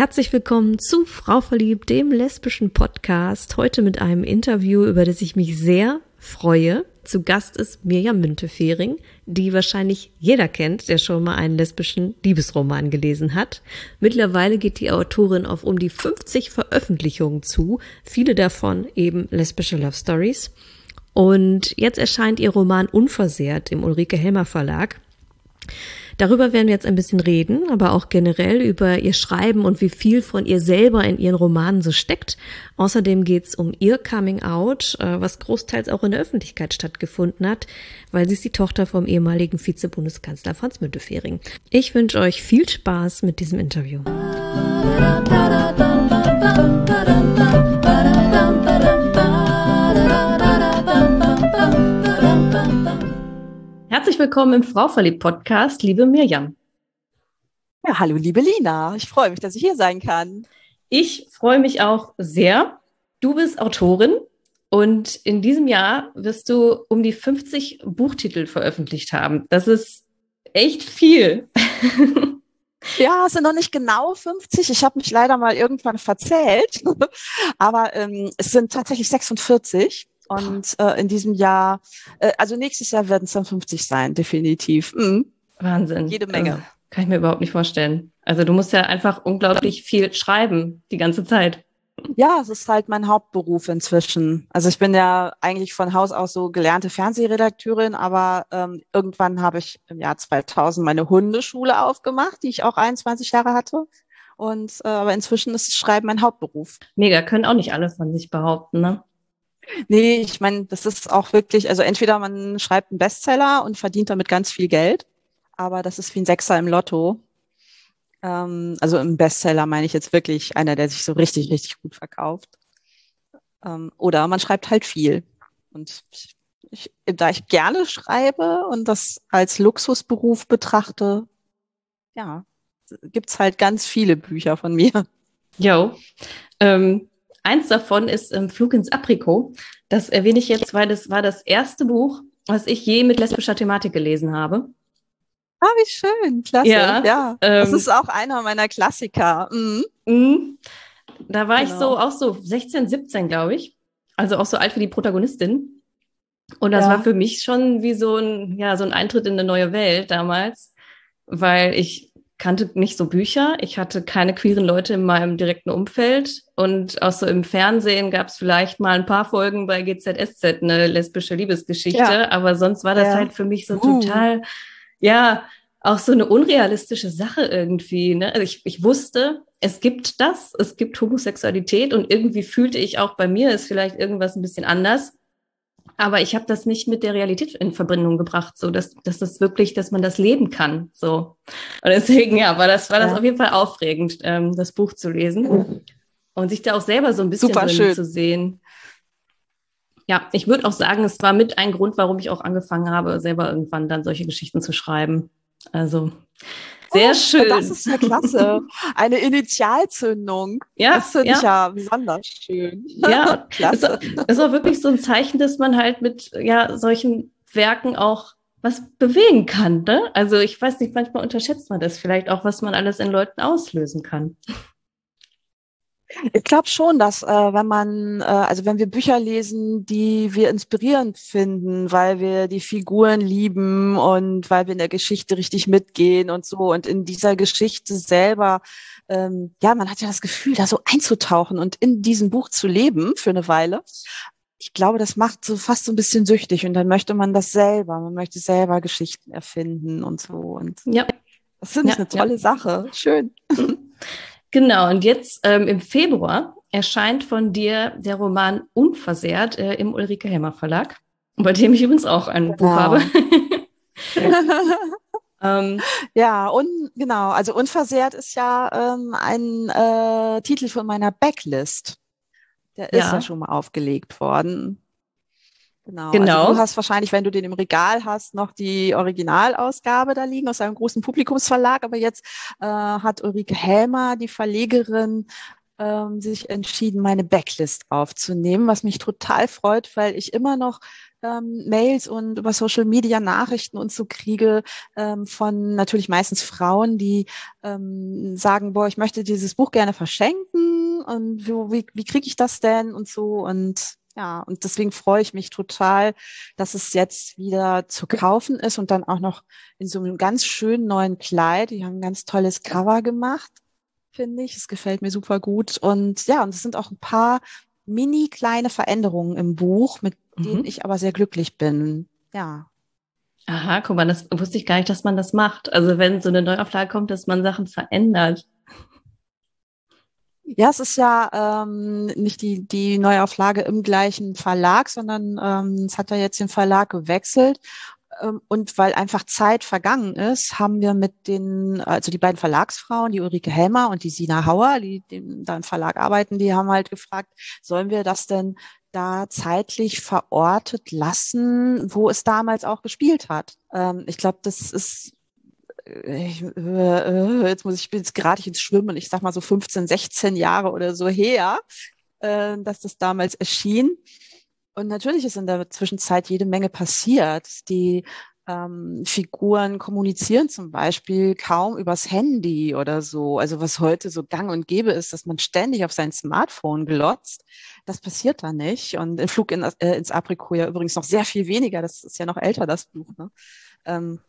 Herzlich willkommen zu Frau Verliebt, dem lesbischen Podcast. Heute mit einem Interview, über das ich mich sehr freue. Zu Gast ist Mirjam Müntefering, die wahrscheinlich jeder kennt, der schon mal einen lesbischen Liebesroman gelesen hat. Mittlerweile geht die Autorin auf um die 50 Veröffentlichungen zu, viele davon eben lesbische Love Stories. Und jetzt erscheint ihr Roman Unversehrt im Ulrike Helmer Verlag. Darüber werden wir jetzt ein bisschen reden, aber auch generell über ihr Schreiben und wie viel von ihr selber in ihren Romanen so steckt. Außerdem geht's um ihr Coming Out, äh, was großteils auch in der Öffentlichkeit stattgefunden hat, weil sie ist die Tochter vom ehemaligen Vize-Bundeskanzler Franz Müntefering. Ich wünsche euch viel Spaß mit diesem Interview. Herzlich willkommen im Frau verliebt Podcast, liebe Mirjam. Ja, hallo, liebe Lina. Ich freue mich, dass ich hier sein kann. Ich freue mich auch sehr. Du bist Autorin und in diesem Jahr wirst du um die 50 Buchtitel veröffentlicht haben. Das ist echt viel. Ja, es sind noch nicht genau 50. Ich habe mich leider mal irgendwann verzählt. Aber ähm, es sind tatsächlich 46. Und äh, in diesem Jahr, äh, also nächstes Jahr werden es dann 50 sein, definitiv. Mhm. Wahnsinn. Jede Menge. Also, kann ich mir überhaupt nicht vorstellen. Also du musst ja einfach unglaublich viel schreiben, die ganze Zeit. Ja, es ist halt mein Hauptberuf inzwischen. Also ich bin ja eigentlich von Haus aus so gelernte Fernsehredakteurin, aber ähm, irgendwann habe ich im Jahr 2000 meine Hundeschule aufgemacht, die ich auch 21 Jahre hatte. Und äh, aber inzwischen ist Schreiben mein Hauptberuf. Mega, können auch nicht alle von sich behaupten, ne? Nee, ich meine, das ist auch wirklich, also entweder man schreibt einen Bestseller und verdient damit ganz viel Geld, aber das ist wie ein Sechser im Lotto. Ähm, also im Bestseller meine ich jetzt wirklich einer, der sich so richtig, richtig gut verkauft. Ähm, oder man schreibt halt viel. Und ich, da ich gerne schreibe und das als Luxusberuf betrachte, ja, gibt's halt ganz viele Bücher von mir. Jo. Ähm, Eins davon ist ähm, Flug ins Aprikot. Das erwähne ich jetzt, weil das war das erste Buch, was ich je mit lesbischer Thematik gelesen habe. Ah, wie schön, klasse. Ja, ja ähm, das ist auch einer meiner Klassiker. Mhm. Mhm. Da war genau. ich so auch so 16, 17, glaube ich. Also auch so alt wie die Protagonistin. Und das ja. war für mich schon wie so ein, ja, so ein Eintritt in eine neue Welt damals, weil ich kannte nicht so Bücher. Ich hatte keine queeren Leute in meinem direkten Umfeld. Und auch so im Fernsehen gab es vielleicht mal ein paar Folgen bei GZSZ, eine lesbische Liebesgeschichte. Ja. Aber sonst war das ja. halt für mich so uh. total, ja, auch so eine unrealistische Sache irgendwie. Ne? Also ich, ich wusste, es gibt das, es gibt Homosexualität und irgendwie fühlte ich auch bei mir ist vielleicht irgendwas ein bisschen anders. Aber ich habe das nicht mit der Realität in Verbindung gebracht, so dass, dass das wirklich, dass man das leben kann. So. Und deswegen, ja, war das, war das ja. auf jeden Fall aufregend, ähm, das Buch zu lesen. Und sich da auch selber so ein bisschen Super drin zu sehen. Ja, ich würde auch sagen, es war mit ein Grund, warum ich auch angefangen habe, selber irgendwann dann solche Geschichten zu schreiben. Also sehr oh, schön. Das ist ja klasse. Eine Initialzündung. Ja. Das finde ja. ich ja besonders schön. Ja, klasse. Das ist auch wirklich so ein Zeichen, dass man halt mit ja, solchen Werken auch was bewegen kann. Ne? Also ich weiß nicht, manchmal unterschätzt man das vielleicht auch, was man alles in Leuten auslösen kann. Ich glaube schon, dass äh, wenn man, äh, also wenn wir Bücher lesen, die wir inspirierend finden, weil wir die Figuren lieben und weil wir in der Geschichte richtig mitgehen und so und in dieser Geschichte selber, ähm, ja, man hat ja das Gefühl, da so einzutauchen und in diesem Buch zu leben für eine Weile. Ich glaube, das macht so fast so ein bisschen süchtig und dann möchte man das selber, man möchte selber Geschichten erfinden und so und ja. Das finde ich ja, eine tolle ja. Sache. Schön. Genau, und jetzt ähm, im Februar erscheint von dir der Roman Unversehrt äh, im Ulrike Helmer Verlag, bei dem ich übrigens auch ein genau. Buch habe. ähm, ja, und genau, also Unversehrt ist ja ähm, ein äh, Titel von meiner Backlist. Der ist ja. ja schon mal aufgelegt worden. Genau. genau. Also du hast wahrscheinlich, wenn du den im Regal hast, noch die Originalausgabe da liegen aus einem großen Publikumsverlag. Aber jetzt äh, hat Ulrike Helmer, die Verlegerin, ähm, sich entschieden, meine Backlist aufzunehmen, was mich total freut, weil ich immer noch ähm, Mails und über Social Media Nachrichten und so kriege ähm, von natürlich meistens Frauen, die ähm, sagen, boah, ich möchte dieses Buch gerne verschenken und wie, wie, wie kriege ich das denn und so und ja, und deswegen freue ich mich total, dass es jetzt wieder zu kaufen ist und dann auch noch in so einem ganz schönen neuen Kleid. Die haben ein ganz tolles Cover gemacht, finde ich. Es gefällt mir super gut. Und ja, und es sind auch ein paar mini kleine Veränderungen im Buch, mit mhm. denen ich aber sehr glücklich bin. Ja. Aha, guck mal, das wusste ich gar nicht, dass man das macht. Also wenn so eine Neuauflage kommt, dass man Sachen verändert. Ja, es ist ja ähm, nicht die, die Neuauflage im gleichen Verlag, sondern ähm, es hat ja jetzt den Verlag gewechselt. Ähm, und weil einfach Zeit vergangen ist, haben wir mit den, also die beiden Verlagsfrauen, die Ulrike Helmer und die Sina Hauer, die, die da im Verlag arbeiten, die haben halt gefragt, sollen wir das denn da zeitlich verortet lassen, wo es damals auch gespielt hat. Ähm, ich glaube, das ist ich, äh, jetzt muss ich, bin jetzt gerade ins Schwimmen, ich sag mal so 15, 16 Jahre oder so her, äh, dass das damals erschien. Und natürlich ist in der Zwischenzeit jede Menge passiert. Die ähm, Figuren kommunizieren zum Beispiel kaum übers Handy oder so. Also was heute so gang und gäbe ist, dass man ständig auf sein Smartphone glotzt. Das passiert da nicht. Und im Flug in, äh, ins Aprikot ja übrigens noch sehr viel weniger. Das ist ja noch älter, das Buch. Ne? Ähm,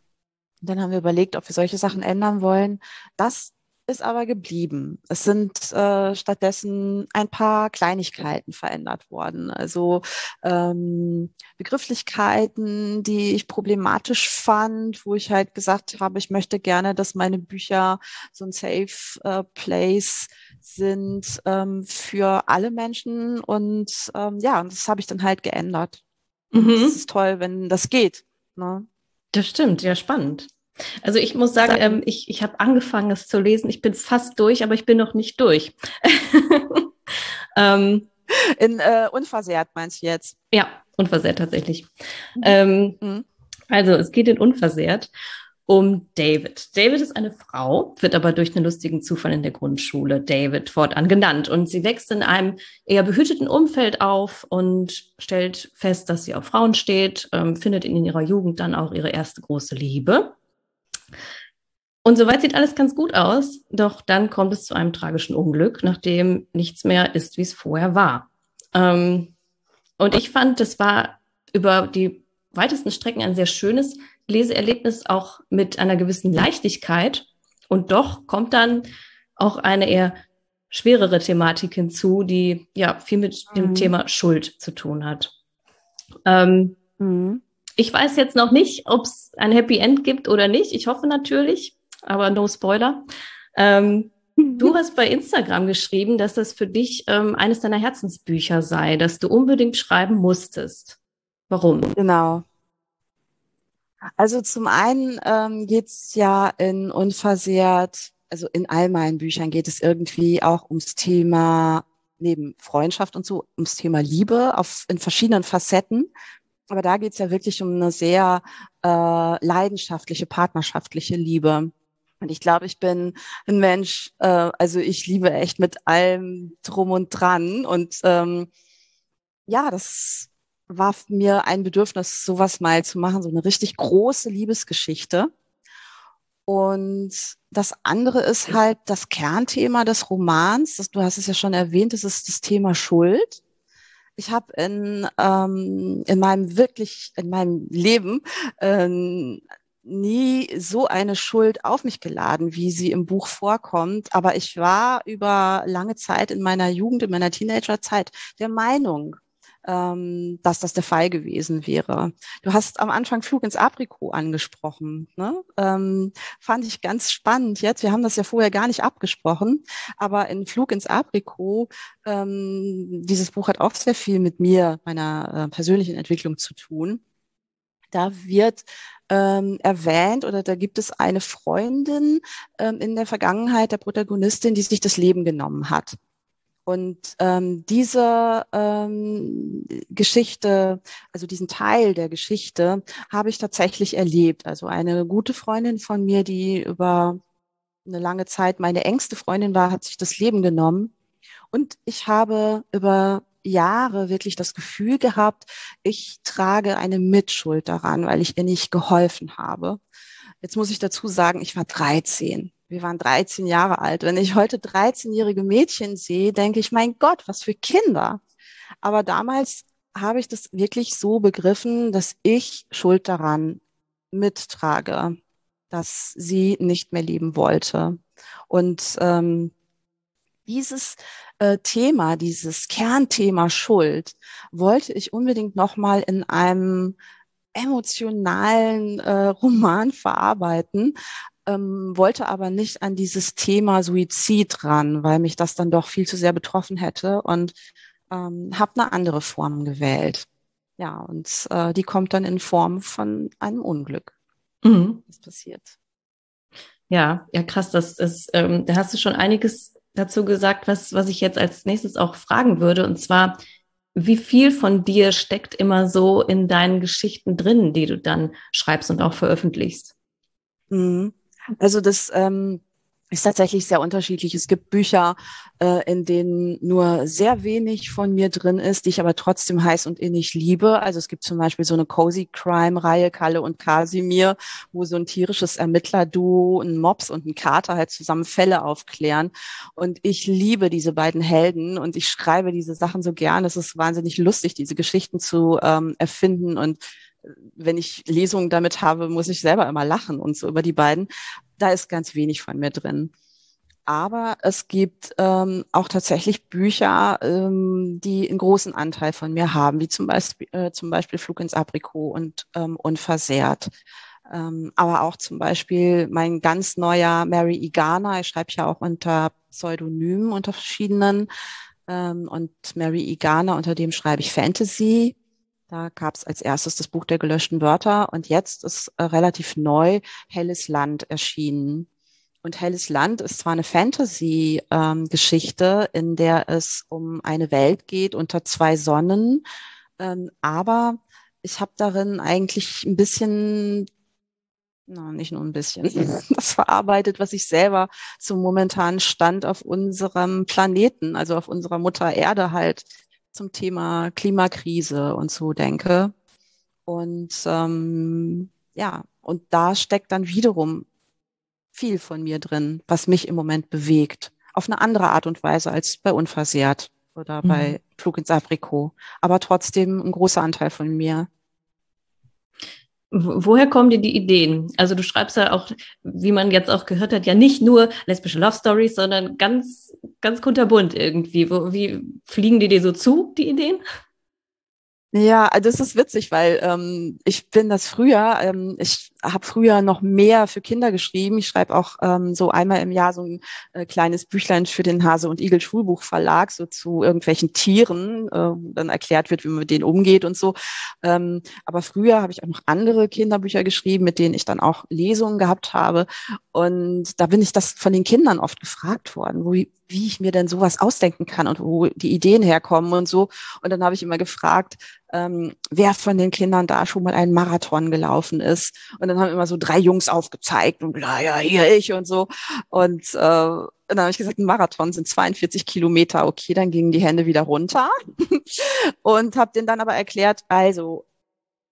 dann haben wir überlegt, ob wir solche Sachen ändern wollen. Das ist aber geblieben. Es sind äh, stattdessen ein paar Kleinigkeiten verändert worden. Also ähm, Begrifflichkeiten, die ich problematisch fand, wo ich halt gesagt habe, ich möchte gerne, dass meine Bücher so ein Safe äh, Place sind ähm, für alle Menschen. Und ähm, ja, und das habe ich dann halt geändert. Mhm. Das ist toll, wenn das geht. Ne? Das stimmt, ja, spannend. Also ich muss sagen, ähm, ich, ich habe angefangen, es zu lesen. Ich bin fast durch, aber ich bin noch nicht durch. ähm, In äh, unversehrt meinst du jetzt? Ja, unversehrt tatsächlich. Mhm. Ähm, mhm. Also es geht in unversehrt um David. David ist eine Frau, wird aber durch einen lustigen Zufall in der Grundschule David fortan genannt. Und sie wächst in einem eher behüteten Umfeld auf und stellt fest, dass sie auf Frauen steht, ähm, findet in ihrer Jugend dann auch ihre erste große Liebe. Und soweit sieht alles ganz gut aus, doch dann kommt es zu einem tragischen Unglück, nachdem nichts mehr ist, wie es vorher war. Ähm, und ich fand, das war über die weitesten Strecken ein sehr schönes Leseerlebnis, auch mit einer gewissen Leichtigkeit. Und doch kommt dann auch eine eher schwerere Thematik hinzu, die ja viel mit mhm. dem Thema Schuld zu tun hat. Ähm, mhm. Ich weiß jetzt noch nicht, ob es ein Happy End gibt oder nicht. Ich hoffe natürlich, aber no Spoiler. Ähm, du hast bei Instagram geschrieben, dass das für dich ähm, eines deiner Herzensbücher sei, dass du unbedingt schreiben musstest. Warum? Genau. Also zum einen ähm, geht es ja in Unversehrt, also in all meinen Büchern geht es irgendwie auch ums Thema neben Freundschaft und so, ums Thema Liebe auf, in verschiedenen Facetten. Aber da geht es ja wirklich um eine sehr äh, leidenschaftliche, partnerschaftliche Liebe. Und ich glaube, ich bin ein Mensch, äh, also ich liebe echt mit allem drum und dran. Und ähm, ja, das war mir ein Bedürfnis, sowas mal zu machen, so eine richtig große Liebesgeschichte. Und das andere ist halt das Kernthema des Romans. Das, du hast es ja schon erwähnt, das ist das Thema Schuld. Ich habe in, ähm, in meinem wirklich, in meinem Leben ähm, nie so eine Schuld auf mich geladen, wie sie im Buch vorkommt. Aber ich war über lange Zeit in meiner Jugend, in meiner Teenagerzeit der Meinung, ähm, dass das der Fall gewesen wäre. Du hast am Anfang Flug ins Aprikot angesprochen. Ne? Ähm, fand ich ganz spannend jetzt. Wir haben das ja vorher gar nicht abgesprochen, aber in Flug ins Aprikot, ähm, dieses Buch hat auch sehr viel mit mir, meiner äh, persönlichen Entwicklung zu tun. Da wird ähm, erwähnt oder da gibt es eine Freundin ähm, in der Vergangenheit der Protagonistin, die sich das Leben genommen hat. Und ähm, diese ähm, Geschichte, also diesen Teil der Geschichte, habe ich tatsächlich erlebt. Also eine gute Freundin von mir, die über eine lange Zeit meine engste Freundin war, hat sich das Leben genommen. Und ich habe über Jahre wirklich das Gefühl gehabt, ich trage eine Mitschuld daran, weil ich ihr nicht geholfen habe. Jetzt muss ich dazu sagen, ich war 13. Wir waren 13 Jahre alt. Wenn ich heute 13-jährige Mädchen sehe, denke ich, mein Gott, was für Kinder. Aber damals habe ich das wirklich so begriffen, dass ich Schuld daran mittrage, dass sie nicht mehr leben wollte. Und ähm, dieses äh, Thema, dieses Kernthema Schuld, wollte ich unbedingt nochmal in einem emotionalen äh, Roman verarbeiten, ähm, wollte aber nicht an dieses Thema Suizid ran, weil mich das dann doch viel zu sehr betroffen hätte und ähm, habe eine andere Form gewählt. Ja, und äh, die kommt dann in Form von einem Unglück. Mhm. Was passiert. Ja, ja, krass, das ist, ähm, da hast du schon einiges dazu gesagt, was, was ich jetzt als nächstes auch fragen würde. Und zwar, wie viel von dir steckt immer so in deinen Geschichten drin, die du dann schreibst und auch veröffentlichst? Mhm. Also das ähm, ist tatsächlich sehr unterschiedlich. Es gibt Bücher, äh, in denen nur sehr wenig von mir drin ist, die ich aber trotzdem heiß und innig liebe. Also es gibt zum Beispiel so eine Cozy Crime-Reihe, Kalle und Kasimir, wo so ein tierisches Ermittler-Duo, ein Mops und ein Kater halt zusammen Fälle aufklären. Und ich liebe diese beiden Helden und ich schreibe diese Sachen so gern. Es ist wahnsinnig lustig, diese Geschichten zu ähm, erfinden und wenn ich Lesungen damit habe, muss ich selber immer lachen und so über die beiden. Da ist ganz wenig von mir drin. Aber es gibt ähm, auch tatsächlich Bücher, ähm, die einen großen Anteil von mir haben, wie zum Beispiel, äh, zum Beispiel Flug ins Aprikot und ähm, Unversehrt. Ähm, aber auch zum Beispiel mein ganz neuer Mary Igana. Ich schreibe ja auch unter Pseudonymen, unter verschiedenen. Ähm, und Mary Igana, unter dem schreibe ich Fantasy. Da gab es als erstes das Buch der gelöschten Wörter und jetzt ist äh, relativ neu Helles Land erschienen. Und Helles Land ist zwar eine Fantasy-Geschichte, ähm, in der es um eine Welt geht unter zwei Sonnen, ähm, aber ich habe darin eigentlich ein bisschen, na, nicht nur ein bisschen, das verarbeitet, was ich selber zum momentanen Stand auf unserem Planeten, also auf unserer Mutter Erde halt zum Thema Klimakrise und so denke. Und ähm, ja, und da steckt dann wiederum viel von mir drin, was mich im Moment bewegt. Auf eine andere Art und Weise als bei Unversehrt oder mhm. bei Flug ins Aprikot. Aber trotzdem ein großer Anteil von mir. Woher kommen dir die Ideen? Also du schreibst ja auch, wie man jetzt auch gehört hat, ja nicht nur lesbische Love Stories, sondern ganz, ganz kunterbunt irgendwie. Wo, wie fliegen die dir so zu, die Ideen? Ja, also das ist witzig, weil ähm, ich bin das früher, ähm, ich habe früher noch mehr für Kinder geschrieben. Ich schreibe auch ähm, so einmal im Jahr so ein äh, kleines Büchlein für den Hase und Igel Schulbuchverlag, so zu irgendwelchen Tieren, äh, dann erklärt wird, wie man mit denen umgeht und so. Ähm, aber früher habe ich auch noch andere Kinderbücher geschrieben, mit denen ich dann auch Lesungen gehabt habe. Und da bin ich das von den Kindern oft gefragt worden, wo, wie ich mir denn sowas ausdenken kann und wo die Ideen herkommen und so. Und dann habe ich immer gefragt, ähm, wer von den Kindern da schon mal einen Marathon gelaufen ist. Und dann haben immer so drei Jungs aufgezeigt und ja, ja, hier ich und so. Und, äh, und dann habe ich gesagt, ein Marathon sind 42 Kilometer. Okay, dann gingen die Hände wieder runter. und habe denen dann aber erklärt, also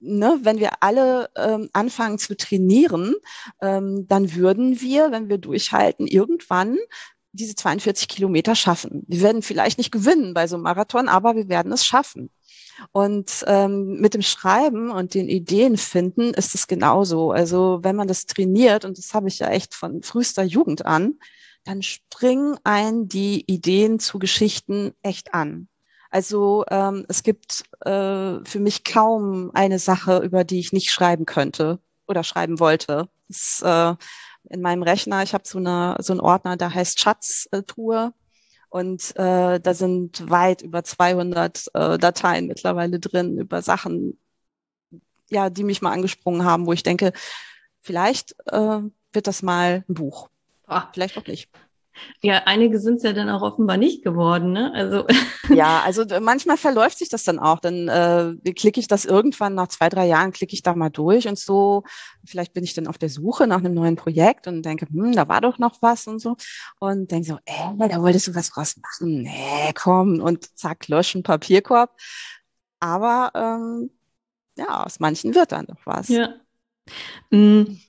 Ne, wenn wir alle ähm, anfangen zu trainieren, ähm, dann würden wir, wenn wir durchhalten, irgendwann diese 42 Kilometer schaffen. Wir werden vielleicht nicht gewinnen bei so einem Marathon, aber wir werden es schaffen. Und ähm, mit dem Schreiben und den Ideen finden ist es genauso. Also wenn man das trainiert, und das habe ich ja echt von frühester Jugend an, dann springen ein die Ideen zu Geschichten echt an. Also ähm, es gibt äh, für mich kaum eine Sache, über die ich nicht schreiben könnte oder schreiben wollte. Das, äh, in meinem Rechner, ich habe so, eine, so einen Ordner, der heißt Schatztruhe. Und äh, da sind weit über 200 äh, Dateien mittlerweile drin über Sachen, ja, die mich mal angesprungen haben, wo ich denke, vielleicht äh, wird das mal ein Buch. Ah, vielleicht auch nicht. Ja, einige sind es ja dann auch offenbar nicht geworden, ne? Also ja, also manchmal verläuft sich das dann auch. Dann äh, klicke ich das irgendwann nach zwei, drei Jahren, klicke ich da mal durch und so. Vielleicht bin ich dann auf der Suche nach einem neuen Projekt und denke, hm, da war doch noch was und so. Und denke so, äh, da wolltest du was draus machen. Nee, komm. Und zack, löschen, Papierkorb. Aber ähm, ja, aus manchen wird dann doch was. Ja. Mhm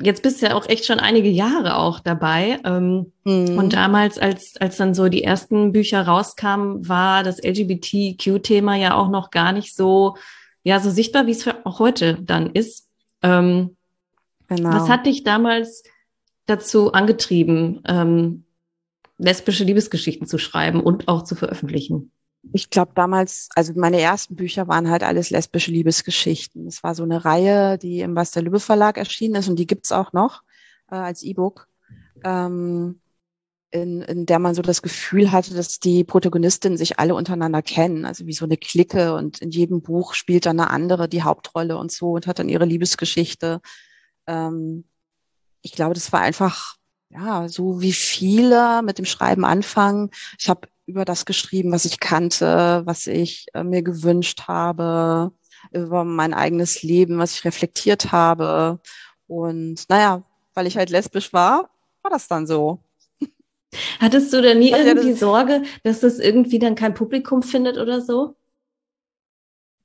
jetzt bist du ja auch echt schon einige Jahre auch dabei. Ähm, mhm. Und damals, als, als dann so die ersten Bücher rauskamen, war das LGBTQ-Thema ja auch noch gar nicht so, ja, so sichtbar, wie es auch heute dann ist. Ähm, genau. Was hat dich damals dazu angetrieben, ähm, lesbische Liebesgeschichten zu schreiben und auch zu veröffentlichen? Ich glaube damals, also meine ersten Bücher waren halt alles lesbische Liebesgeschichten. Es war so eine Reihe, die im Was der Lübbe Verlag erschienen ist und die gibt's auch noch äh, als E-Book, ähm, in, in der man so das Gefühl hatte, dass die Protagonistinnen sich alle untereinander kennen, also wie so eine Clique und in jedem Buch spielt dann eine andere die Hauptrolle und so und hat dann ihre Liebesgeschichte. Ähm, ich glaube, das war einfach ja, so wie viele mit dem Schreiben anfangen. Ich habe über das geschrieben, was ich kannte, was ich äh, mir gewünscht habe, über mein eigenes Leben, was ich reflektiert habe. Und naja, weil ich halt lesbisch war, war das dann so. Hattest du denn nie also, irgendwie Sorge, dass das irgendwie dann kein Publikum findet oder so?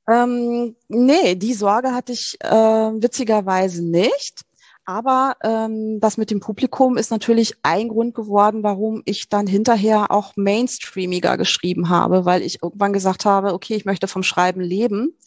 Ähm, nee, die Sorge hatte ich äh, witzigerweise nicht. Aber ähm, das mit dem Publikum ist natürlich ein Grund geworden, warum ich dann hinterher auch mainstreamiger geschrieben habe, weil ich irgendwann gesagt habe, okay, ich möchte vom Schreiben leben.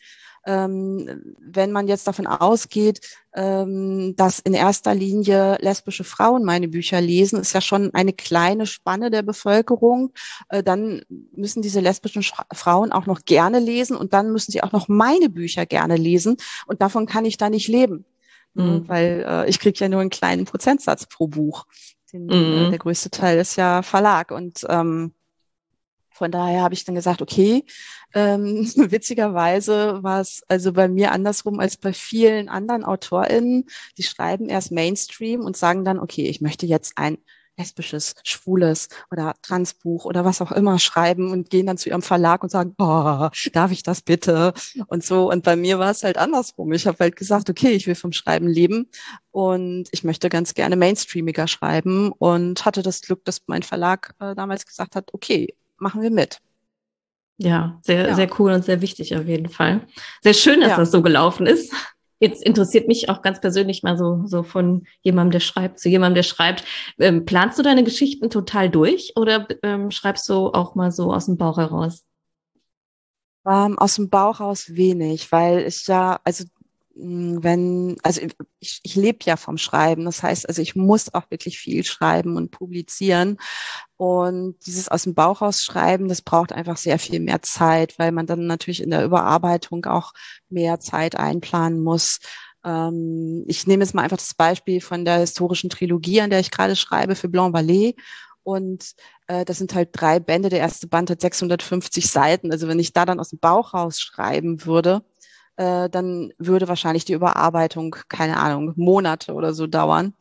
Ähm, wenn man jetzt davon ausgeht, ähm, dass in erster Linie lesbische Frauen meine Bücher lesen, ist ja schon eine kleine Spanne der Bevölkerung. Äh, dann müssen diese lesbischen Sch Frauen auch noch gerne lesen und dann müssen sie auch noch meine Bücher gerne lesen und davon kann ich da nicht leben. Ne, mhm. weil äh, ich kriege ja nur einen kleinen Prozentsatz pro Buch. Den, äh, mhm. äh, der größte Teil ist ja Verlag und ähm, von daher habe ich dann gesagt, okay, ähm, witzigerweise war es also bei mir andersrum als bei vielen anderen AutorInnen. Die schreiben erst Mainstream und sagen dann, okay, ich möchte jetzt ein lesbisches, schwules oder Transbuch oder was auch immer schreiben und gehen dann zu ihrem Verlag und sagen, oh, darf ich das bitte? Und so. Und bei mir war es halt andersrum. Ich habe halt gesagt, okay, ich will vom Schreiben leben und ich möchte ganz gerne mainstreamiger schreiben und hatte das Glück, dass mein Verlag äh, damals gesagt hat, okay, machen wir mit. Ja, sehr, ja. sehr cool und sehr wichtig auf jeden Fall. Sehr schön, dass ja. das so gelaufen ist. Jetzt interessiert mich auch ganz persönlich mal so, so von jemandem, der schreibt, zu jemandem, der schreibt. Ähm, planst du deine Geschichten total durch oder ähm, schreibst du auch mal so aus dem Bauch heraus? Ähm, aus dem Bauch raus wenig, weil ich ja, also wenn, also ich, ich lebe ja vom Schreiben. Das heißt, also ich muss auch wirklich viel schreiben und publizieren. Und dieses aus dem Bauch raus schreiben, das braucht einfach sehr viel mehr Zeit, weil man dann natürlich in der Überarbeitung auch mehr Zeit einplanen muss. Ähm, ich nehme jetzt mal einfach das Beispiel von der historischen Trilogie, an der ich gerade schreibe für Blanc Ballet. Und äh, das sind halt drei Bände. Der erste Band hat 650 Seiten. Also wenn ich da dann aus dem Bauch raus schreiben würde, äh, dann würde wahrscheinlich die Überarbeitung, keine Ahnung, Monate oder so dauern.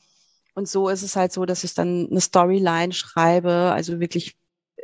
Und so ist es halt so, dass ich dann eine Storyline schreibe, also wirklich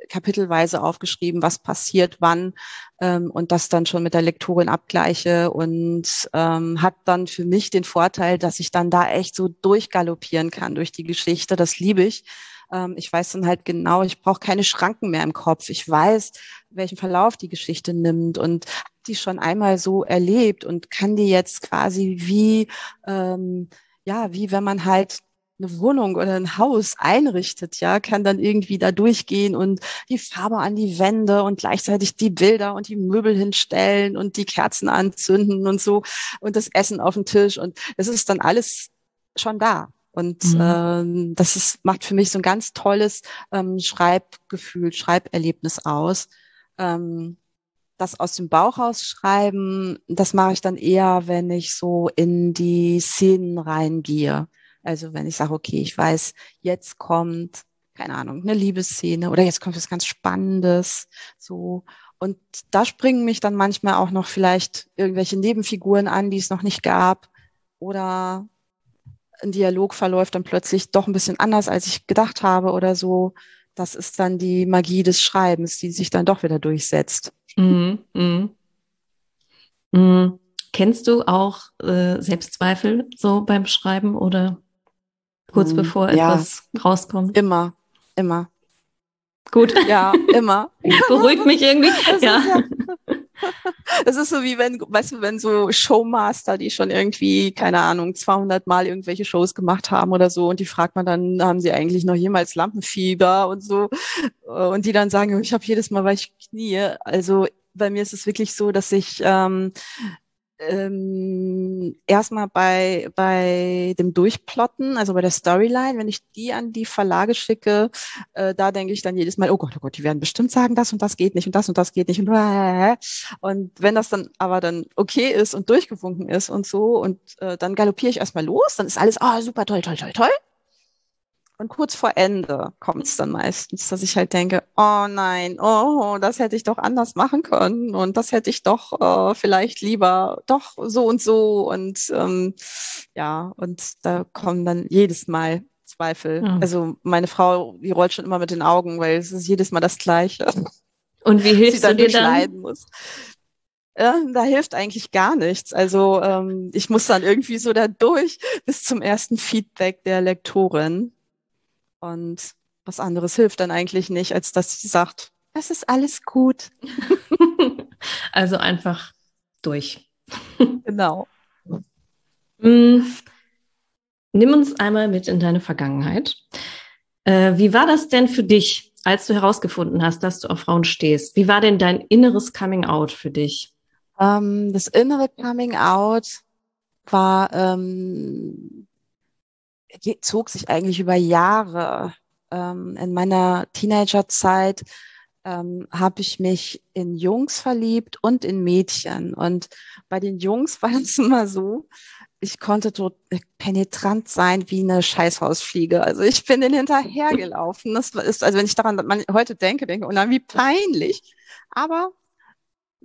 kapitelweise aufgeschrieben, was passiert, wann ähm, und das dann schon mit der Lektorin abgleiche und ähm, hat dann für mich den Vorteil, dass ich dann da echt so durchgaloppieren kann durch die Geschichte. Das liebe ich. Ähm, ich weiß dann halt genau, ich brauche keine Schranken mehr im Kopf. Ich weiß, welchen Verlauf die Geschichte nimmt und die schon einmal so erlebt und kann die jetzt quasi wie, ähm, ja, wie wenn man halt eine Wohnung oder ein Haus einrichtet, ja, kann dann irgendwie da durchgehen und die Farbe an die Wände und gleichzeitig die Bilder und die Möbel hinstellen und die Kerzen anzünden und so und das Essen auf den Tisch und es ist dann alles schon da. Und mhm. ähm, das ist, macht für mich so ein ganz tolles ähm, Schreibgefühl, Schreiberlebnis aus. Ähm, das aus dem Bauch rausschreiben, das mache ich dann eher, wenn ich so in die Szenen reingehe. Also wenn ich sage, okay, ich weiß, jetzt kommt, keine Ahnung, eine Liebesszene oder jetzt kommt was ganz Spannendes, so. Und da springen mich dann manchmal auch noch vielleicht irgendwelche Nebenfiguren an, die es noch nicht gab. Oder ein Dialog verläuft dann plötzlich doch ein bisschen anders, als ich gedacht habe oder so. Das ist dann die Magie des Schreibens, die sich dann doch wieder durchsetzt. Mhm. Mhm. Mhm. Kennst du auch äh, Selbstzweifel so beim Schreiben oder kurz mhm. bevor etwas ja. rauskommt? Immer, immer. Gut. Ja, immer. Beruhigt mich irgendwie. Ja. Ja. Es ist so wie wenn, weißt du, wenn so Showmaster, die schon irgendwie, keine Ahnung, 200 Mal irgendwelche Shows gemacht haben oder so und die fragt man dann, haben sie eigentlich noch jemals Lampenfieber und so und die dann sagen, ich habe jedes Mal weiche Knie. Also bei mir ist es wirklich so, dass ich ähm, ähm, erstmal bei, bei dem Durchplotten, also bei der Storyline, wenn ich die an die Verlage schicke, äh, da denke ich dann jedes Mal, oh Gott, oh Gott, die werden bestimmt sagen, das und das geht nicht und das und das geht nicht und, und wenn das dann aber dann okay ist und durchgewunken ist und so und äh, dann galoppiere ich erstmal los, dann ist alles, oh super, toll, toll, toll, toll. Und kurz vor Ende kommt es dann meistens, dass ich halt denke, oh nein, oh, das hätte ich doch anders machen können und das hätte ich doch äh, vielleicht lieber doch so und so und ähm, ja, und da kommen dann jedes Mal Zweifel. Ja. Also meine Frau, die rollt schon immer mit den Augen, weil es ist jedes Mal das Gleiche. Und wie hilfst du dir dann? Muss. Ja, da hilft eigentlich gar nichts. Also ähm, ich muss dann irgendwie so da durch bis zum ersten Feedback der Lektorin. Und was anderes hilft dann eigentlich nicht, als dass sie sagt, es ist alles gut. also einfach durch. genau. Mm, nimm uns einmal mit in deine Vergangenheit. Äh, wie war das denn für dich, als du herausgefunden hast, dass du auf Frauen stehst? Wie war denn dein inneres Coming Out für dich? Ähm, das innere Coming Out war ähm, zog sich eigentlich über Jahre. Ähm, in meiner Teenagerzeit ähm, habe ich mich in Jungs verliebt und in Mädchen. Und bei den Jungs war es immer so, ich konnte so penetrant sein wie eine Scheißhausfliege. Also ich bin denen hinterhergelaufen. Das ist, also wenn ich daran heute denke, denke, oh nein, wie peinlich. Aber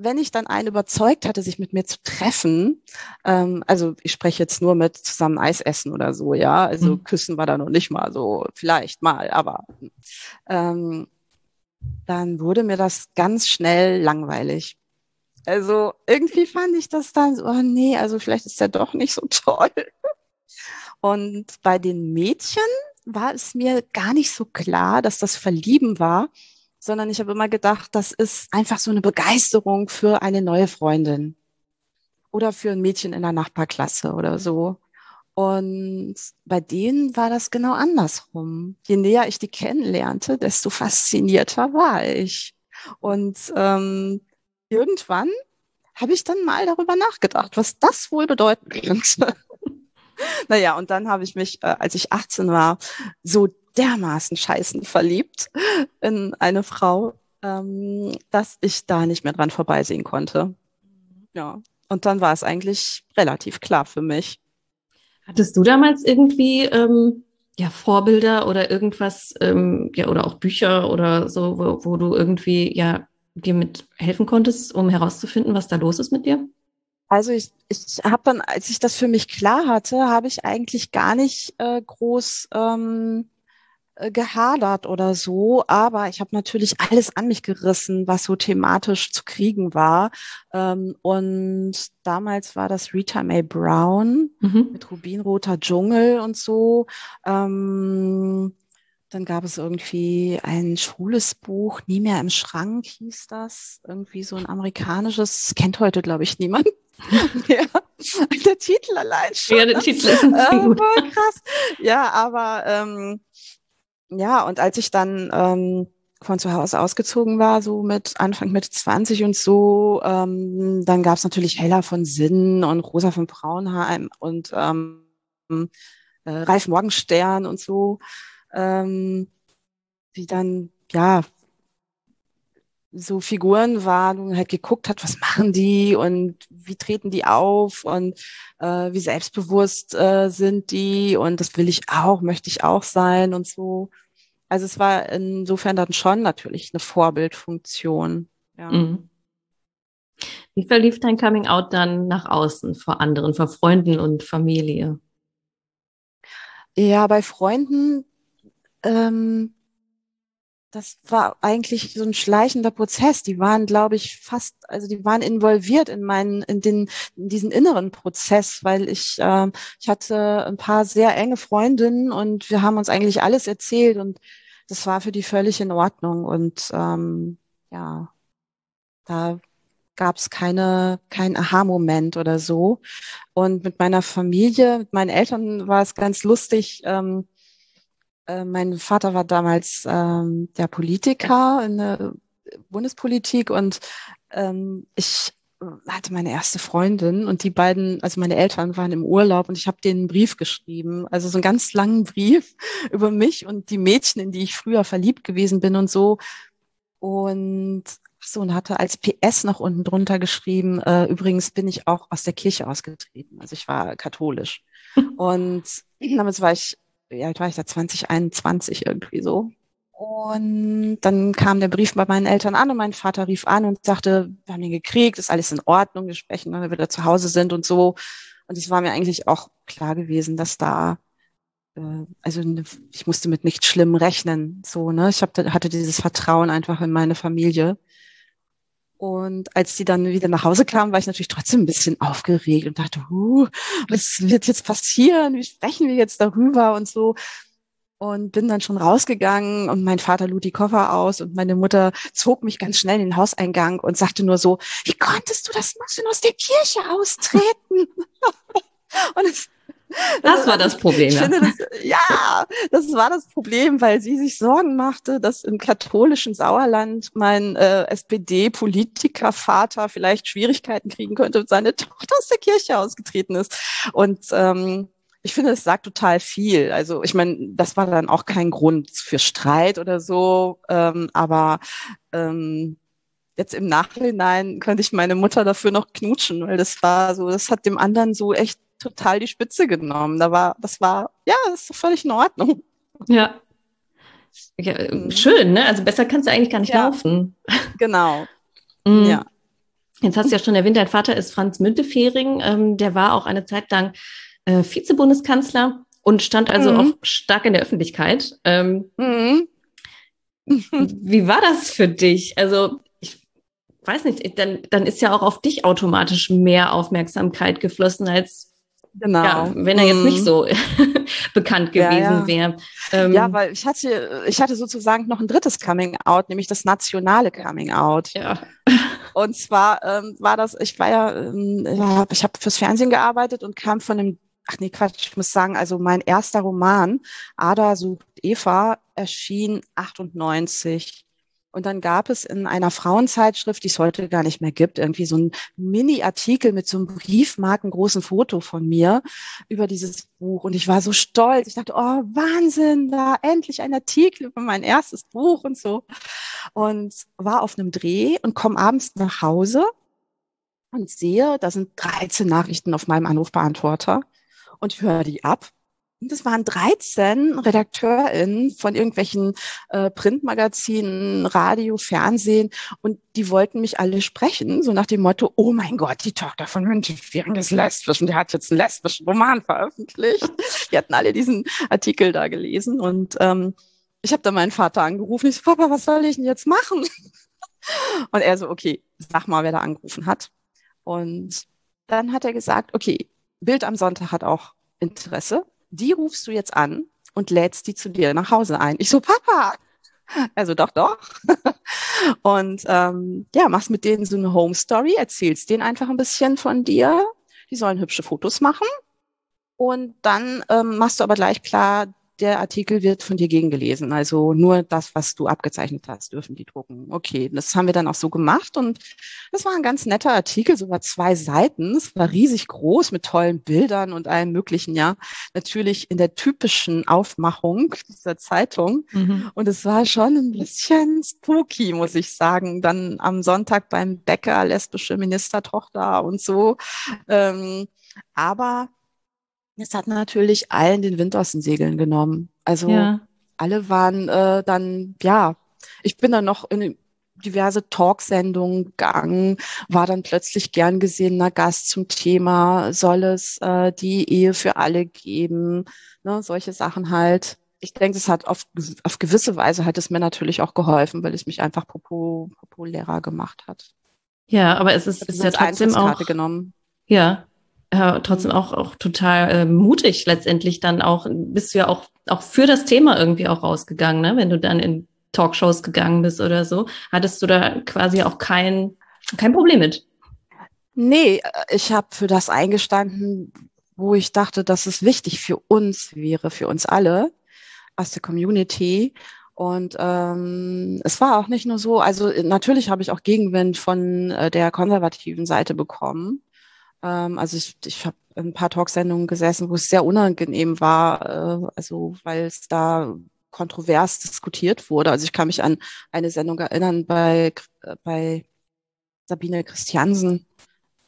wenn ich dann einen überzeugt hatte, sich mit mir zu treffen, ähm, also ich spreche jetzt nur mit zusammen Eis essen oder so, ja, also mhm. küssen war da noch nicht mal so, vielleicht mal, aber ähm, dann wurde mir das ganz schnell langweilig. Also irgendwie fand ich das dann so, oh nee, also vielleicht ist der doch nicht so toll. Und bei den Mädchen war es mir gar nicht so klar, dass das Verlieben war, sondern ich habe immer gedacht, das ist einfach so eine Begeisterung für eine neue Freundin oder für ein Mädchen in der Nachbarklasse oder so. Und bei denen war das genau andersrum. Je näher ich die kennenlernte, desto faszinierter war ich. Und ähm, irgendwann habe ich dann mal darüber nachgedacht, was das wohl bedeuten könnte. naja, und dann habe ich mich, äh, als ich 18 war, so dermaßen scheißen verliebt in eine Frau, ähm, dass ich da nicht mehr dran vorbeisehen konnte. Ja. Und dann war es eigentlich relativ klar für mich. Hattest du damals irgendwie ähm, ja Vorbilder oder irgendwas, ähm, ja, oder auch Bücher oder so, wo, wo du irgendwie ja dir mit helfen konntest, um herauszufinden, was da los ist mit dir? Also ich, ich habe dann, als ich das für mich klar hatte, habe ich eigentlich gar nicht äh, groß ähm, äh, gehadert oder so, aber ich habe natürlich alles an mich gerissen, was so thematisch zu kriegen war. Ähm, und damals war das Rita Mae Brown mhm. mit Rubinroter Dschungel und so. Ähm, dann gab es irgendwie ein schwules Buch, Nie mehr im Schrank hieß das. Irgendwie so ein amerikanisches, kennt heute, glaube ich, niemand. ja, der Titel allein schon. Ja, der Titel ist äh, krass. Ja, aber ähm, ja, und als ich dann ähm, von zu Hause ausgezogen war, so mit Anfang mit 20 und so, ähm, dann gab es natürlich Hella von Sinn und Rosa von Braunheim und ähm, äh, Ralf Morgenstern und so, ähm, die dann, ja, so Figuren waren und halt geguckt hat, was machen die und wie treten die auf und äh, wie selbstbewusst äh, sind die und das will ich auch, möchte ich auch sein und so. Also es war insofern dann schon natürlich eine Vorbildfunktion. Ja. Mhm. Wie verlief dein Coming Out dann nach außen vor anderen, vor Freunden und Familie? Ja, bei Freunden, ähm, das war eigentlich so ein schleichender Prozess. Die waren, glaube ich, fast, also die waren involviert in meinen, in den, in diesen inneren Prozess, weil ich, äh, ich hatte ein paar sehr enge Freundinnen und wir haben uns eigentlich alles erzählt und das war für die völlig in Ordnung und ähm, ja, da gab es keine, kein Aha-Moment oder so. Und mit meiner Familie, mit meinen Eltern war es ganz lustig. Ähm, äh, mein Vater war damals ähm, der Politiker in der Bundespolitik und ähm, ich hatte meine erste Freundin und die beiden, also meine Eltern waren im Urlaub und ich habe denen einen Brief geschrieben, also so einen ganz langen Brief über mich und die Mädchen, in die ich früher verliebt gewesen bin und so. Und so und hatte als PS noch unten drunter geschrieben, äh, übrigens bin ich auch aus der Kirche ausgetreten. Also ich war katholisch. und damals war ich, ja, alt war ich da 2021 irgendwie so. Und dann kam der Brief bei meinen Eltern an und mein Vater rief an und sagte, wir haben ihn gekriegt, ist alles in Ordnung, wir sprechen, wenn wir wieder zu Hause sind und so. Und es war mir eigentlich auch klar gewesen, dass da, äh, also ne, ich musste mit nichts Schlimm rechnen, so, ne. Ich hab, hatte dieses Vertrauen einfach in meine Familie. Und als die dann wieder nach Hause kamen, war ich natürlich trotzdem ein bisschen aufgeregt und dachte, huh, was wird jetzt passieren? Wie sprechen wir jetzt darüber und so? und bin dann schon rausgegangen und mein Vater lud die Koffer aus und meine Mutter zog mich ganz schnell in den Hauseingang und sagte nur so, wie konntest du das machst du aus der Kirche austreten? und es, das war das Problem. Ja. Das, ja, das war das Problem, weil sie sich Sorgen machte, dass im katholischen Sauerland mein äh, SPD-Politikervater vielleicht Schwierigkeiten kriegen könnte und seine Tochter aus der Kirche ausgetreten ist. Und ähm, ich finde, es sagt total viel. Also ich meine, das war dann auch kein Grund für Streit oder so, ähm, aber ähm, jetzt im Nachhinein könnte ich meine Mutter dafür noch knutschen, weil das war so, das hat dem anderen so echt total die Spitze genommen. Da war, das war, ja, das ist völlig in Ordnung. Ja. ja mhm. schön, ne? Also besser kannst du eigentlich gar nicht ja. laufen. Genau. mhm. Ja. Jetzt hast du ja schon erwähnt, dein Vater ist Franz Müntefering. Ähm, der war auch eine Zeit lang äh, Vizebundeskanzler und stand also mhm. auch stark in der Öffentlichkeit. Ähm, mhm. wie war das für dich? Also ich weiß nicht, dann, dann ist ja auch auf dich automatisch mehr Aufmerksamkeit geflossen als Genau. Ja, wenn er jetzt nicht mhm. so bekannt gewesen ja, ja. wäre. Ähm, ja, weil ich hatte, ich hatte sozusagen noch ein drittes Coming Out, nämlich das nationale Coming Out. Ja. Und zwar ähm, war das, ich war ja, ähm, ich habe fürs Fernsehen gearbeitet und kam von einem ach nee, Quatsch, ich muss sagen, also mein erster Roman, Ada sucht Eva, erschien 98. Und dann gab es in einer Frauenzeitschrift, die es heute gar nicht mehr gibt, irgendwie so ein Mini-Artikel mit so einem briefmarkengroßen Foto von mir über dieses Buch. Und ich war so stolz. Ich dachte, oh, Wahnsinn, da endlich ein Artikel über mein erstes Buch und so. Und war auf einem Dreh und komme abends nach Hause und sehe, da sind 13 Nachrichten auf meinem Anrufbeantworter und höre die ab. Und es waren 13 RedakteurInnen von irgendwelchen äh, Printmagazinen, Radio, Fernsehen und die wollten mich alle sprechen, so nach dem Motto, oh mein Gott, die Tochter von Müntefering ist lesbisch und der hat jetzt einen lesbischen Roman veröffentlicht. die hatten alle diesen Artikel da gelesen und ähm, ich habe dann meinen Vater angerufen. Ich so, Papa, was soll ich denn jetzt machen? Und er so, okay, sag mal, wer da angerufen hat. Und dann hat er gesagt, okay, Bild am Sonntag hat auch Interesse. Die rufst du jetzt an und lädst die zu dir nach Hause ein. Ich so, Papa. Also doch, doch. und ähm, ja, machst mit denen so eine Home Story, erzählst denen einfach ein bisschen von dir. Die sollen hübsche Fotos machen. Und dann ähm, machst du aber gleich klar, der Artikel wird von dir gegengelesen. Also nur das, was du abgezeichnet hast, dürfen die drucken. Okay, das haben wir dann auch so gemacht und das war ein ganz netter Artikel, so über zwei Seiten. Es war riesig groß mit tollen Bildern und allem möglichen, ja. Natürlich in der typischen Aufmachung dieser Zeitung. Mhm. Und es war schon ein bisschen spooky, muss ich sagen. Dann am Sonntag beim Bäcker, lesbische Ministertochter und so. Ähm, aber es hat natürlich allen den Wind aus den Segeln genommen. Also ja. alle waren äh, dann, ja, ich bin dann noch in diverse Talksendungen gegangen, war dann plötzlich gern gesehener Gast zum Thema, soll es äh, die Ehe für alle geben, ne, solche Sachen halt. Ich denke, es hat auf, auf gewisse Weise hat es mir natürlich auch geholfen, weil es mich einfach populärer gemacht hat. Ja, aber es ist, ist ja trotzdem auch genommen. Ja, äh, trotzdem auch auch total äh, mutig letztendlich dann auch bist du ja auch auch für das Thema irgendwie auch rausgegangen, ne? Wenn du dann in Talkshows gegangen bist oder so, hattest du da quasi auch kein kein Problem mit? Nee, ich habe für das eingestanden, wo ich dachte, dass es wichtig für uns wäre, für uns alle aus der Community. Und ähm, es war auch nicht nur so, also natürlich habe ich auch Gegenwind von äh, der konservativen Seite bekommen. Ähm, also ich, ich habe ein paar Talksendungen gesessen, wo es sehr unangenehm war, äh, also weil es da kontrovers diskutiert wurde. Also ich kann mich an eine Sendung erinnern bei, äh, bei Sabine Christiansen.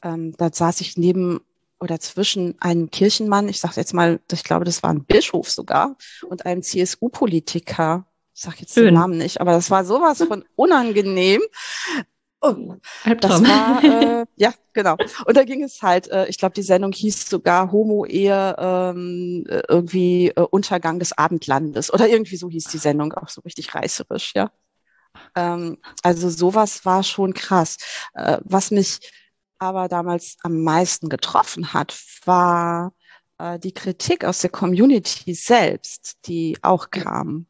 Ähm, da saß ich neben oder zwischen einem Kirchenmann, ich sage jetzt mal, ich glaube, das war ein Bischof sogar, und einem CSU-Politiker ich sage jetzt Schön. den Namen nicht, aber das war sowas von unangenehm. Oh, das war, äh, ja, genau. Und da ging es halt, äh, ich glaube, die Sendung hieß sogar Homo-Ehe ähm, irgendwie äh, Untergang des Abendlandes oder irgendwie so hieß die Sendung, auch so richtig reißerisch, ja. Ähm, also sowas war schon krass. Äh, was mich aber damals am meisten getroffen hat, war äh, die Kritik aus der Community selbst, die auch kam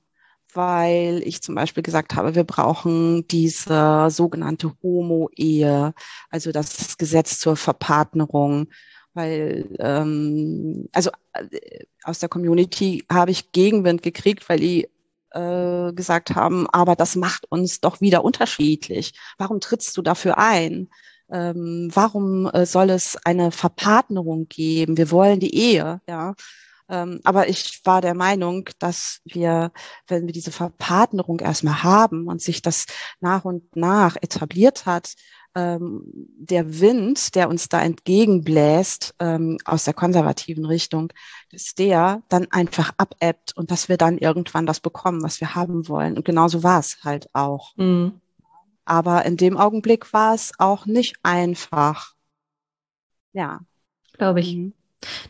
weil ich zum Beispiel gesagt habe, wir brauchen diese sogenannte Homo-Ehe, also das Gesetz zur Verpartnerung, weil ähm, also äh, aus der Community habe ich Gegenwind gekriegt, weil die äh, gesagt haben, aber das macht uns doch wieder unterschiedlich. Warum trittst du dafür ein? Ähm, warum äh, soll es eine Verpartnerung geben? Wir wollen die Ehe, ja. Ähm, aber ich war der Meinung, dass wir, wenn wir diese Verpartnerung erstmal haben und sich das nach und nach etabliert hat, ähm, der Wind, der uns da entgegenbläst ähm, aus der konservativen Richtung, dass der dann einfach abebbt und dass wir dann irgendwann das bekommen, was wir haben wollen. Und genauso war es halt auch. Mhm. Aber in dem Augenblick war es auch nicht einfach. Ja. Glaube ich. Mhm.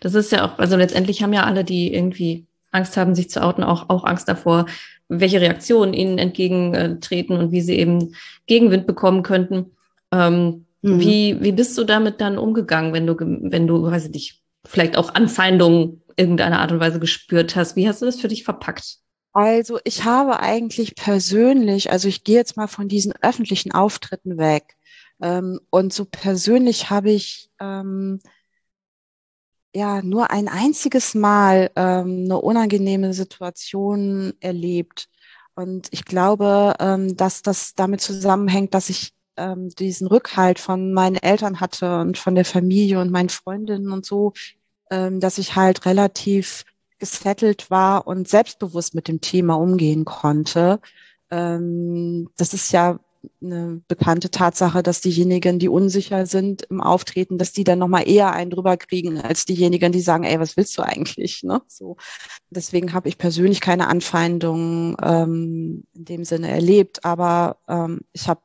Das ist ja auch, also letztendlich haben ja alle, die irgendwie Angst haben, sich zu outen, auch, auch Angst davor, welche Reaktionen ihnen entgegentreten und wie sie eben Gegenwind bekommen könnten. Ähm, mhm. Wie, wie bist du damit dann umgegangen, wenn du, wenn du, weiß ich nicht, vielleicht auch Anfeindungen irgendeiner Art und Weise gespürt hast? Wie hast du das für dich verpackt? Also ich habe eigentlich persönlich, also ich gehe jetzt mal von diesen öffentlichen Auftritten weg. Ähm, und so persönlich habe ich ähm, ja nur ein einziges Mal ähm, eine unangenehme Situation erlebt. Und ich glaube, ähm, dass das damit zusammenhängt, dass ich ähm, diesen Rückhalt von meinen Eltern hatte und von der Familie und meinen Freundinnen und so, ähm, dass ich halt relativ gesettelt war und selbstbewusst mit dem Thema umgehen konnte. Ähm, das ist ja eine bekannte Tatsache, dass diejenigen, die unsicher sind im Auftreten, dass die dann nochmal eher einen drüber kriegen, als diejenigen, die sagen, ey, was willst du eigentlich? Ne? So. Deswegen habe ich persönlich keine Anfeindungen ähm, in dem Sinne erlebt, aber ähm, ich habe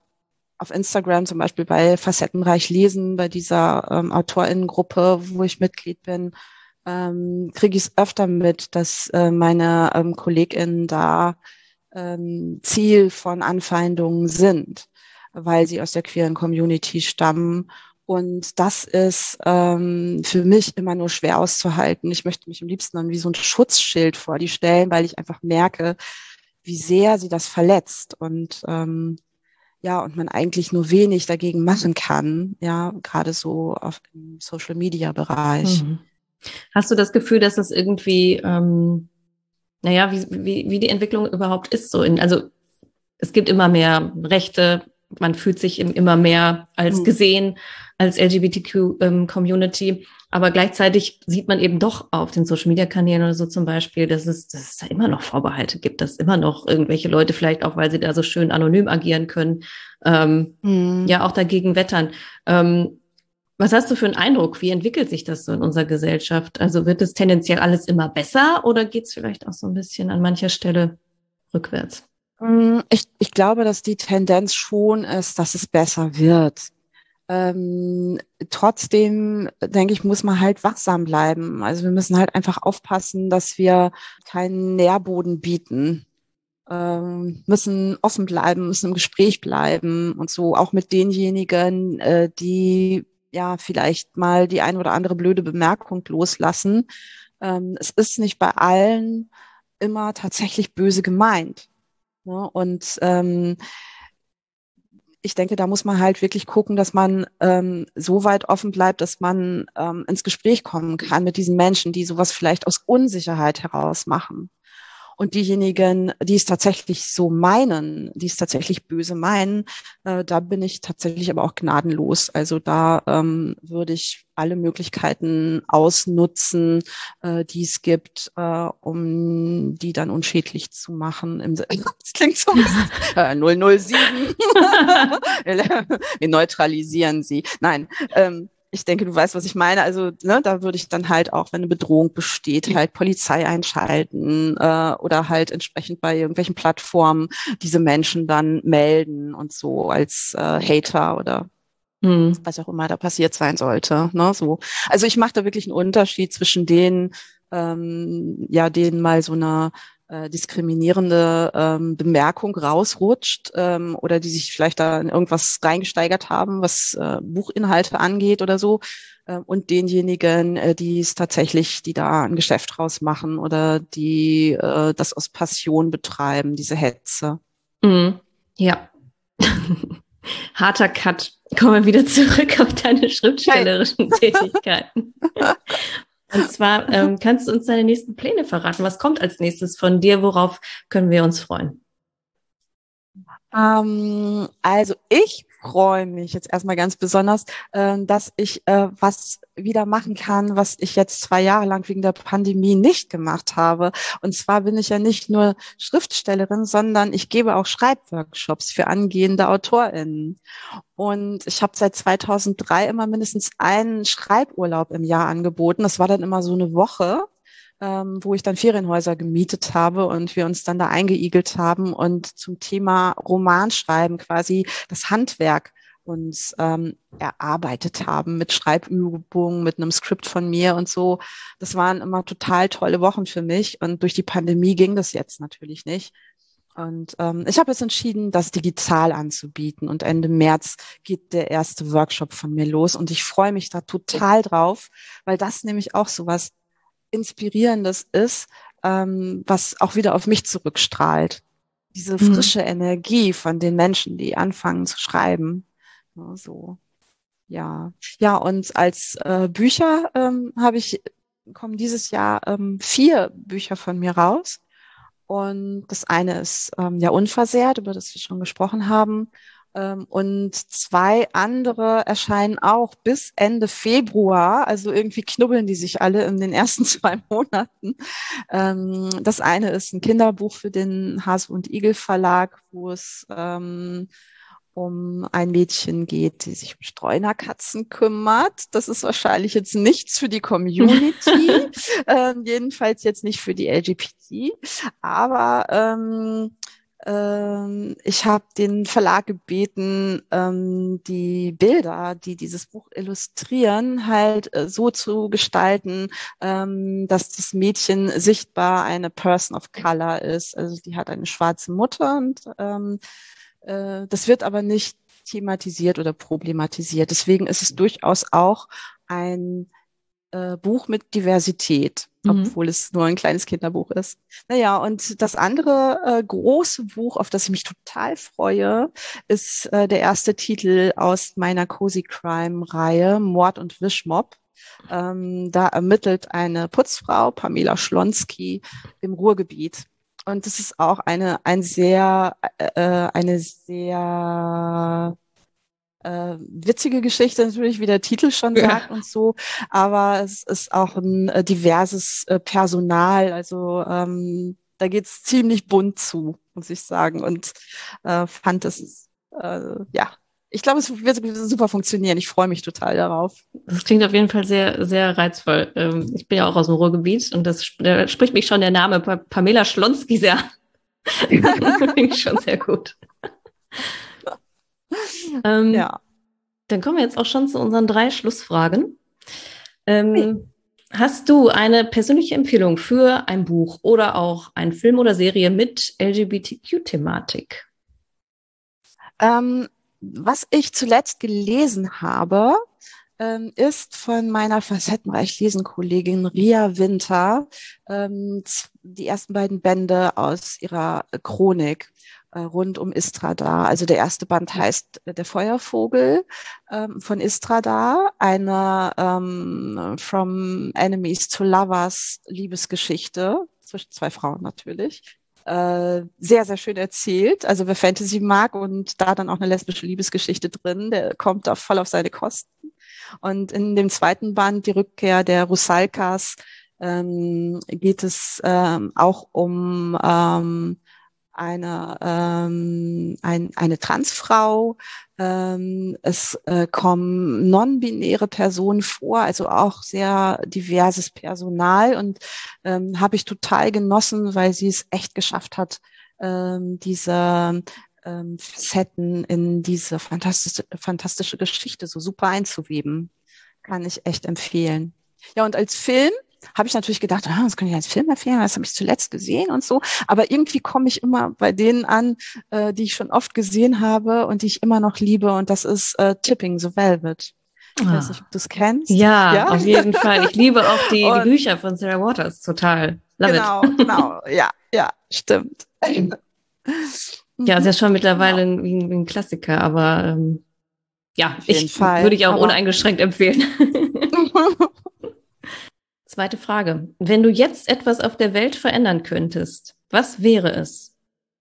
auf Instagram zum Beispiel bei Facettenreich Lesen, bei dieser ähm, AutorInnengruppe, wo ich Mitglied bin, ähm, kriege ich es öfter mit, dass äh, meine ähm, KollegInnen da ähm, Ziel von Anfeindungen sind, weil sie aus der queeren Community stammen. Und das ist ähm, für mich immer nur schwer auszuhalten. Ich möchte mich am liebsten dann wie so ein Schutzschild vor die stellen, weil ich einfach merke, wie sehr sie das verletzt und ähm, ja, und man eigentlich nur wenig dagegen machen kann, ja, gerade so auf dem Social Media Bereich. Mhm. Hast du das Gefühl, dass das irgendwie ähm, naja, wie, wie, wie die Entwicklung überhaupt ist. So in, also es gibt immer mehr Rechte, man fühlt sich immer mehr als mhm. gesehen, als LGBTQ-Community. Ähm, aber gleichzeitig sieht man eben doch auf den Social-Media-Kanälen oder so zum Beispiel, dass es, dass es da immer noch Vorbehalte gibt, dass immer noch irgendwelche Leute, vielleicht auch, weil sie da so schön anonym agieren können, ähm, mhm. ja auch dagegen wettern. Ähm, was hast du für einen Eindruck? Wie entwickelt sich das so in unserer Gesellschaft? Also wird es tendenziell alles immer besser oder geht es vielleicht auch so ein bisschen an mancher Stelle rückwärts? Mm, ich, ich glaube, dass die Tendenz schon ist, dass es besser wird. Ähm, trotzdem denke ich, muss man halt wachsam bleiben. Also wir müssen halt einfach aufpassen, dass wir keinen Nährboden bieten. Ähm, müssen offen bleiben, müssen im Gespräch bleiben und so auch mit denjenigen, äh, die ja vielleicht mal die ein oder andere blöde Bemerkung loslassen. Ähm, es ist nicht bei allen immer tatsächlich böse gemeint. Ne? Und ähm, ich denke, da muss man halt wirklich gucken, dass man ähm, so weit offen bleibt, dass man ähm, ins Gespräch kommen kann mit diesen Menschen, die sowas vielleicht aus Unsicherheit heraus machen. Und diejenigen, die es tatsächlich so meinen, die es tatsächlich böse meinen, äh, da bin ich tatsächlich aber auch gnadenlos. Also da ähm, würde ich alle Möglichkeiten ausnutzen, äh, die es gibt, äh, um die dann unschädlich zu machen. Im, das klingt so äh, 007. Wir neutralisieren sie. Nein, ähm, ich denke, du weißt, was ich meine. Also ne, da würde ich dann halt auch, wenn eine Bedrohung besteht, halt Polizei einschalten äh, oder halt entsprechend bei irgendwelchen Plattformen diese Menschen dann melden und so als äh, Hater oder hm. was auch immer da passiert sein sollte. Ne, so. Also ich mache da wirklich einen Unterschied zwischen denen, ähm, ja, denen mal so eine äh, diskriminierende ähm, Bemerkung rausrutscht ähm, oder die sich vielleicht da in irgendwas reingesteigert haben, was äh, Buchinhalte angeht oder so, äh, und denjenigen, äh, die es tatsächlich, die da ein Geschäft draus machen oder die äh, das aus Passion betreiben, diese Hetze. Mhm. Ja. Harter Cut. Kommen wir wieder zurück auf deine schriftstellerischen Tätigkeiten. Und zwar ähm, kannst du uns deine nächsten Pläne verraten. Was kommt als nächstes von dir? Worauf können wir uns freuen? Ähm, also ich freue mich jetzt erstmal ganz besonders, äh, dass ich äh, was wieder machen kann, was ich jetzt zwei Jahre lang wegen der Pandemie nicht gemacht habe. Und zwar bin ich ja nicht nur Schriftstellerin, sondern ich gebe auch Schreibworkshops für angehende AutorInnen. Und ich habe seit 2003 immer mindestens einen Schreiburlaub im Jahr angeboten. Das war dann immer so eine Woche ähm, wo ich dann Ferienhäuser gemietet habe und wir uns dann da eingeigelt haben und zum Thema Romanschreiben quasi das Handwerk uns ähm, erarbeitet haben mit Schreibübungen, mit einem Skript von mir und so. Das waren immer total tolle Wochen für mich und durch die Pandemie ging das jetzt natürlich nicht. Und ähm, ich habe jetzt entschieden, das digital anzubieten. Und Ende März geht der erste Workshop von mir los. Und ich freue mich da total drauf, weil das nämlich auch so was Inspirierendes ist, ähm, was auch wieder auf mich zurückstrahlt. Diese mhm. frische mhm. Energie von den Menschen, die anfangen zu schreiben. Ja, so. Ja. Ja, und als äh, Bücher ähm, habe ich, kommen dieses Jahr ähm, vier Bücher von mir raus. Und das eine ist ähm, ja unversehrt, über das wir schon gesprochen haben. Ähm, und zwei andere erscheinen auch bis Ende Februar. Also irgendwie knubbeln die sich alle in den ersten zwei Monaten. Ähm, das eine ist ein Kinderbuch für den Hase und Igel Verlag, wo es ähm, um ein Mädchen geht, die sich um Streunerkatzen kümmert. Das ist wahrscheinlich jetzt nichts für die Community, ähm, jedenfalls jetzt nicht für die LGBT, aber ähm, ähm, ich habe den Verlag gebeten, ähm, die Bilder, die dieses Buch illustrieren, halt äh, so zu gestalten, ähm, dass das Mädchen sichtbar eine Person of Color ist. Also die hat eine schwarze Mutter und ähm, äh, das wird aber nicht thematisiert oder problematisiert. Deswegen ist es durchaus auch ein äh, Buch mit Diversität, mhm. obwohl es nur ein kleines Kinderbuch ist. Naja, und das andere äh, große Buch, auf das ich mich total freue, ist äh, der erste Titel aus meiner Cozy Crime-Reihe, Mord und Wischmob. Ähm, da ermittelt eine Putzfrau, Pamela Schlonski, im Ruhrgebiet. Und das ist auch eine, ein sehr, äh, äh eine sehr äh, witzige Geschichte natürlich, wie der Titel schon sagt ja. und so, aber es ist auch ein äh, diverses äh, Personal, also ähm, da geht's ziemlich bunt zu, muss ich sagen und äh, fand es, äh, ja, ich glaube, es wird super funktionieren. Ich freue mich total darauf. Das klingt auf jeden Fall sehr, sehr reizvoll. Ähm, ich bin ja auch aus dem Ruhrgebiet und das da spricht mich schon der Name Pamela Schlonski sehr ich schon sehr gut. ähm, ja. Dann kommen wir jetzt auch schon zu unseren drei Schlussfragen. Ähm, hey. Hast du eine persönliche Empfehlung für ein Buch oder auch einen Film oder Serie mit LGBTQ-Thematik? Ähm, was ich zuletzt gelesen habe, ähm, ist von meiner facettenreich lesen Kollegin Ria Winter ähm, die ersten beiden Bände aus ihrer Chronik rund um Istradar. Also der erste Band heißt Der Feuervogel ähm, von Istradar, eine ähm, From Enemies to Lovers Liebesgeschichte zwischen zwei Frauen natürlich. Äh, sehr, sehr schön erzählt. Also wer Fantasy mag und da dann auch eine lesbische Liebesgeschichte drin, der kommt da voll auf seine Kosten. Und in dem zweiten Band, die Rückkehr der Rusalkas, ähm, geht es ähm, auch um ähm, eine, ähm, ein, eine Transfrau. Ähm, es äh, kommen non-binäre Personen vor, also auch sehr diverses Personal und ähm, habe ich total genossen, weil sie es echt geschafft hat, ähm, diese ähm, Facetten in diese fantastische, fantastische Geschichte so super einzuweben. Kann ich echt empfehlen. Ja, und als Film habe ich natürlich gedacht, ah, das kann ich als Film empfehlen, das habe ich zuletzt gesehen und so. Aber irgendwie komme ich immer bei denen an, äh, die ich schon oft gesehen habe und die ich immer noch liebe. Und das ist äh, Tipping the Velvet. Ich weiß ah. nicht, ob du es kennst. Ja, ja, auf jeden Fall. Ich liebe auch die, die Bücher von Sarah Waters total. Love genau, it. genau. Ja, ja, stimmt. Ja, ist ja schon mittlerweile ein, wie, ein, ein Klassiker, aber ähm, ja, ich Fall, würde ich auch uneingeschränkt empfehlen. Zweite Frage. Wenn du jetzt etwas auf der Welt verändern könntest, was wäre es?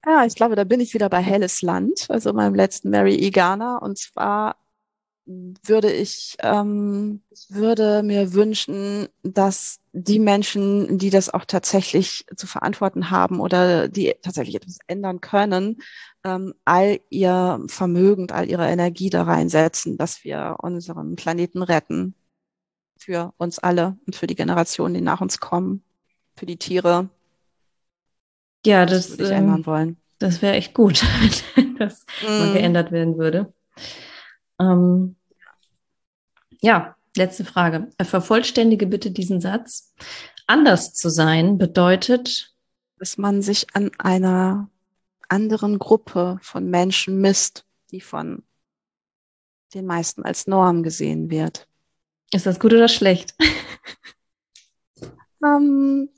Ja, ich glaube, da bin ich wieder bei Helles Land, also meinem letzten Mary Igana. Und zwar würde ich, ähm, würde mir wünschen, dass die Menschen, die das auch tatsächlich zu verantworten haben oder die tatsächlich etwas ändern können, ähm, all ihr Vermögen, all ihre Energie da reinsetzen, dass wir unseren Planeten retten. Für uns alle und für die Generationen, die nach uns kommen, für die Tiere. Ja, das, das würde ich ähm, ändern wollen. Das wäre echt gut, wenn das mm. mal geändert werden würde. Ähm, ja, letzte Frage. Vervollständige bitte diesen Satz. Anders zu sein bedeutet, dass man sich an einer anderen Gruppe von Menschen misst, die von den meisten als Norm gesehen wird. Ist das gut oder schlecht? ähm,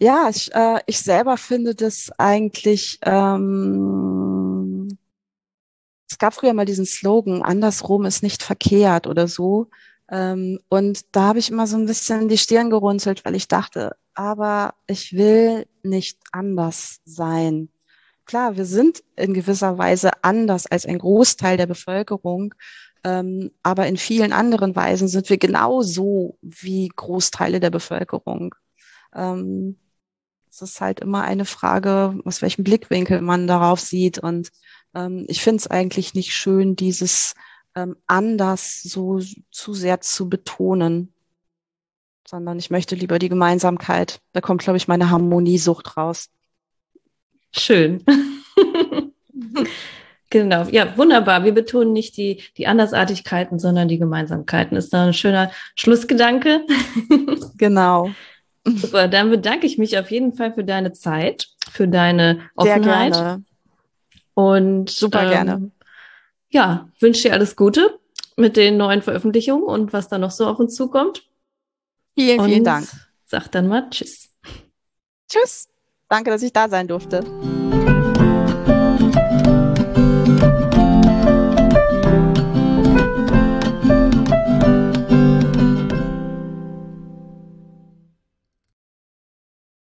ja, ich, äh, ich selber finde das eigentlich ähm, es gab früher mal diesen Slogan, andersrum ist nicht verkehrt oder so. Ähm, und da habe ich immer so ein bisschen die Stirn gerunzelt, weil ich dachte, aber ich will nicht anders sein. Klar, wir sind in gewisser Weise anders als ein Großteil der Bevölkerung, ähm, aber in vielen anderen Weisen sind wir genauso wie Großteile der Bevölkerung. Ähm, es ist halt immer eine Frage, aus welchem Blickwinkel man darauf sieht. Und ähm, ich finde es eigentlich nicht schön, dieses ähm, anders so zu sehr zu betonen, sondern ich möchte lieber die Gemeinsamkeit. Da kommt, glaube ich, meine Harmoniesucht raus. Schön. genau, ja, wunderbar. Wir betonen nicht die, die Andersartigkeiten, sondern die Gemeinsamkeiten. Ist da ein schöner Schlussgedanke. genau. Super, dann bedanke ich mich auf jeden Fall für deine Zeit, für deine Offenheit. Sehr gerne. Und super ähm, gerne. Ja, wünsche dir alles Gute mit den neuen Veröffentlichungen und was da noch so auf uns zukommt. Vielen, und vielen Dank. Sag dann mal Tschüss. Tschüss. Danke, dass ich da sein durfte.